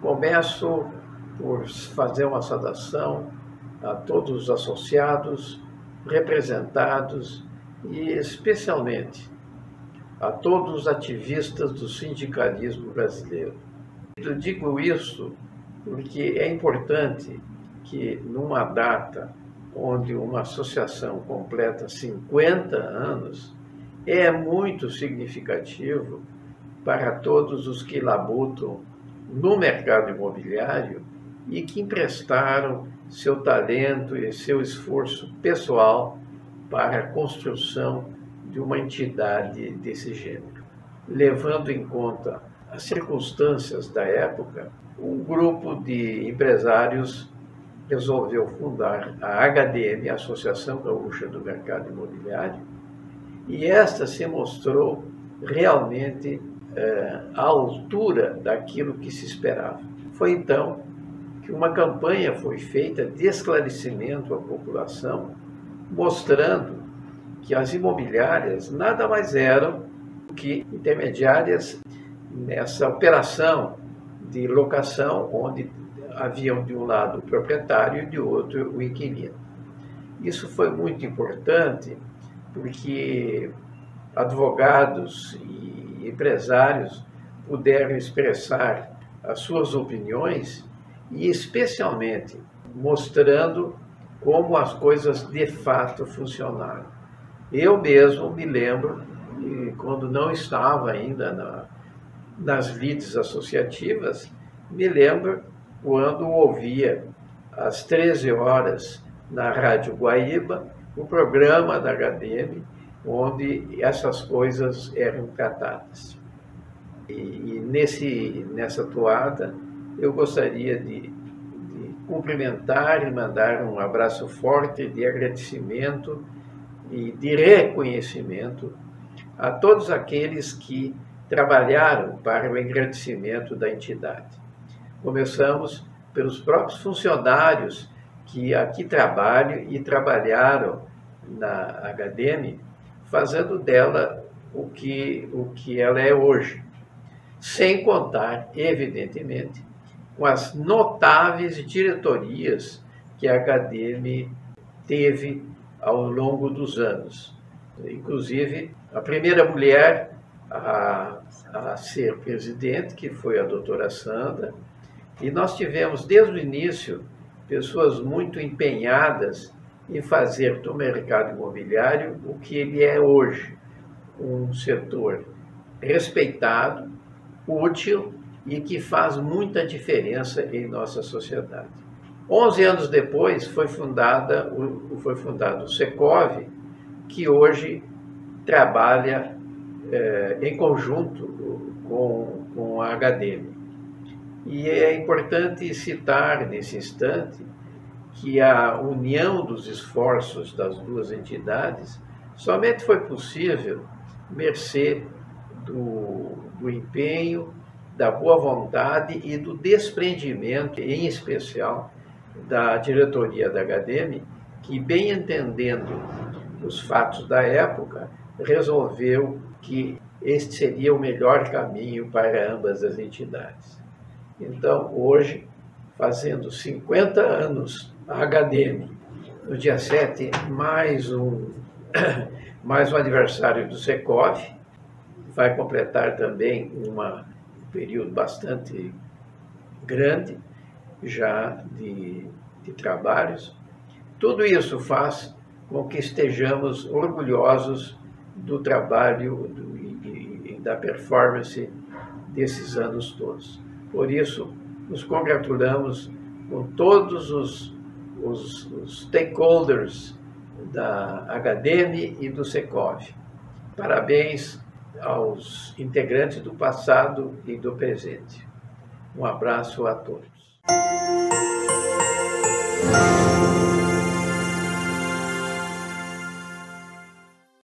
Começo por fazer uma saudação a todos os associados, representados e especialmente a todos os ativistas do sindicalismo brasileiro. Eu digo isso porque é importante que numa data onde uma associação completa 50 anos, é muito significativo para todos os que labutam no mercado imobiliário e que emprestaram seu talento e seu esforço pessoal para a construção de uma entidade desse gênero. Levando em conta as circunstâncias da época, um grupo de empresários resolveu fundar a HDM, a Associação Gaúcha do Mercado Imobiliário, e esta se mostrou realmente é, à altura daquilo que se esperava. Foi então que uma campanha foi feita de esclarecimento à população, mostrando que as imobiliárias nada mais eram que intermediárias nessa operação de locação, onde haviam de um lado o proprietário e de outro o inquilino. Isso foi muito importante porque advogados e empresários puderam expressar as suas opiniões e, especialmente, mostrando como as coisas de fato funcionaram. Eu mesmo me lembro, quando não estava ainda na, nas lides associativas, me lembro quando ouvia às 13 horas na Rádio Guaíba o programa da HDM, onde essas coisas eram tratadas. E, e nesse, nessa toada eu gostaria de, de cumprimentar e mandar um abraço forte de agradecimento e de reconhecimento a todos aqueles que trabalharam para o engrandecimento da entidade. Começamos pelos próprios funcionários que aqui trabalham e trabalharam na HDM, fazendo dela o que, o que ela é hoje. Sem contar, evidentemente, com as notáveis diretorias que a HDM teve ao longo dos anos. Inclusive, a primeira mulher a, a ser presidente, que foi a doutora Sandra, e nós tivemos, desde o início, pessoas muito empenhadas em fazer do mercado imobiliário o que ele é hoje, um setor respeitado, útil e que faz muita diferença em nossa sociedade. Onze anos depois foi fundada foi fundado o Secov, que hoje trabalha é, em conjunto com, com a HDM. E é importante citar nesse instante que a união dos esforços das duas entidades somente foi possível mercê do, do empenho, da boa vontade e do desprendimento, em especial da diretoria da HDM, que, bem entendendo os fatos da época, resolveu que este seria o melhor caminho para ambas as entidades. Então, hoje, fazendo 50 anos a HDM, no dia 7, mais um, mais um aniversário do Secov, vai completar também uma, um período bastante grande já de, de trabalhos. Tudo isso faz com que estejamos orgulhosos do trabalho do, e, e da performance desses anos todos. Por isso, nos congratulamos com todos os, os, os stakeholders da HDM e do Secov. Parabéns aos integrantes do passado e do presente. Um abraço a todos.